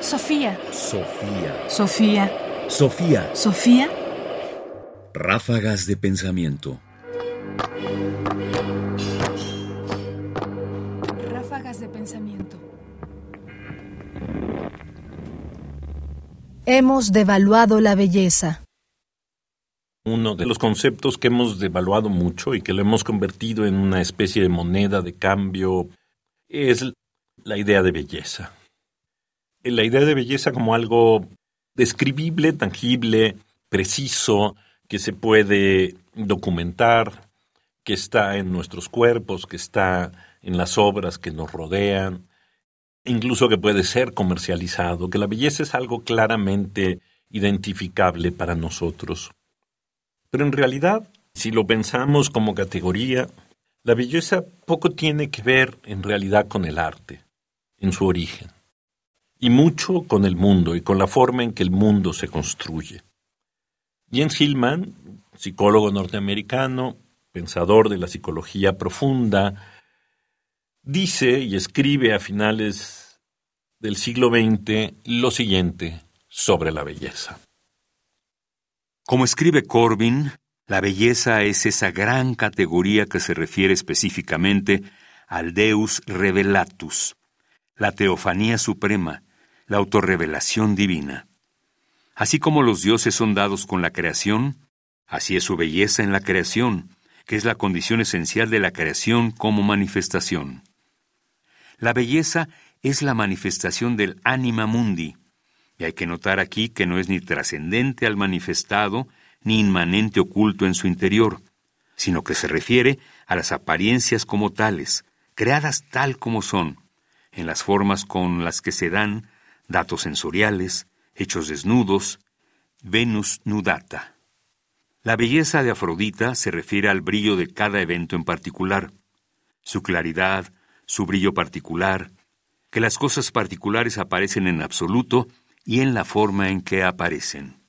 Sofía. Sofía. Sofía. Sofía. Sofía. Ráfagas de pensamiento. Ráfagas de pensamiento. Hemos devaluado la belleza. Uno de los conceptos que hemos devaluado mucho y que lo hemos convertido en una especie de moneda de cambio es la idea de belleza. La idea de belleza como algo describible, tangible, preciso, que se puede documentar, que está en nuestros cuerpos, que está en las obras que nos rodean, incluso que puede ser comercializado, que la belleza es algo claramente identificable para nosotros. Pero en realidad, si lo pensamos como categoría, la belleza poco tiene que ver en realidad con el arte, en su origen, y mucho con el mundo y con la forma en que el mundo se construye. Jens Hillman, psicólogo norteamericano, pensador de la psicología profunda, dice y escribe a finales del siglo XX lo siguiente sobre la belleza. Como escribe Corbin, la belleza es esa gran categoría que se refiere específicamente al Deus revelatus, la teofanía suprema, la autorrevelación divina. Así como los dioses son dados con la creación, así es su belleza en la creación, que es la condición esencial de la creación como manifestación. La belleza es la manifestación del anima mundi, y hay que notar aquí que no es ni trascendente al manifestado, ni inmanente oculto en su interior, sino que se refiere a las apariencias como tales, creadas tal como son, en las formas con las que se dan datos sensoriales, hechos desnudos, Venus nudata. La belleza de Afrodita se refiere al brillo de cada evento en particular, su claridad, su brillo particular, que las cosas particulares aparecen en absoluto y en la forma en que aparecen.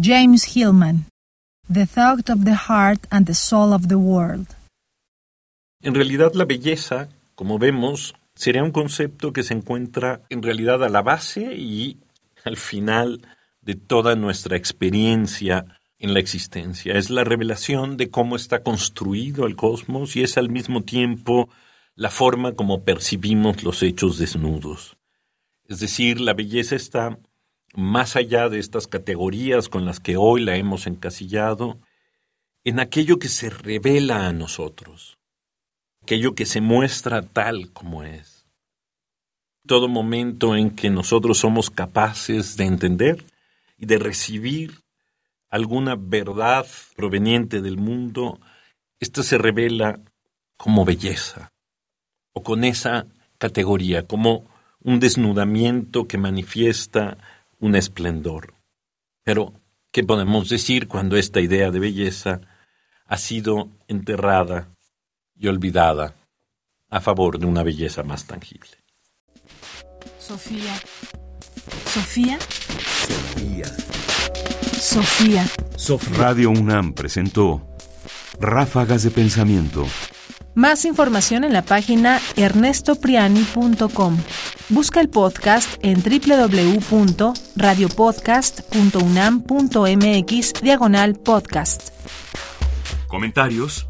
James Hillman. The Thought of the Heart and the Soul of the World. En realidad la belleza, como vemos, sería un concepto que se encuentra en realidad a la base y al final de toda nuestra experiencia en la existencia. Es la revelación de cómo está construido el cosmos y es al mismo tiempo la forma como percibimos los hechos desnudos. Es decir, la belleza está más allá de estas categorías con las que hoy la hemos encasillado, en aquello que se revela a nosotros, aquello que se muestra tal como es. Todo momento en que nosotros somos capaces de entender y de recibir alguna verdad proveniente del mundo, esta se revela como belleza o con esa categoría, como un desnudamiento que manifiesta un esplendor. Pero, ¿qué podemos decir cuando esta idea de belleza ha sido enterrada y olvidada a favor de una belleza más tangible? Sofía. Sofía. Sofía. Sofía. Radio UNAM presentó Ráfagas de Pensamiento. Más información en la página ernestopriani.com. Busca el podcast en www.radiopodcast.unam.mx diagonal podcast. Comentarios: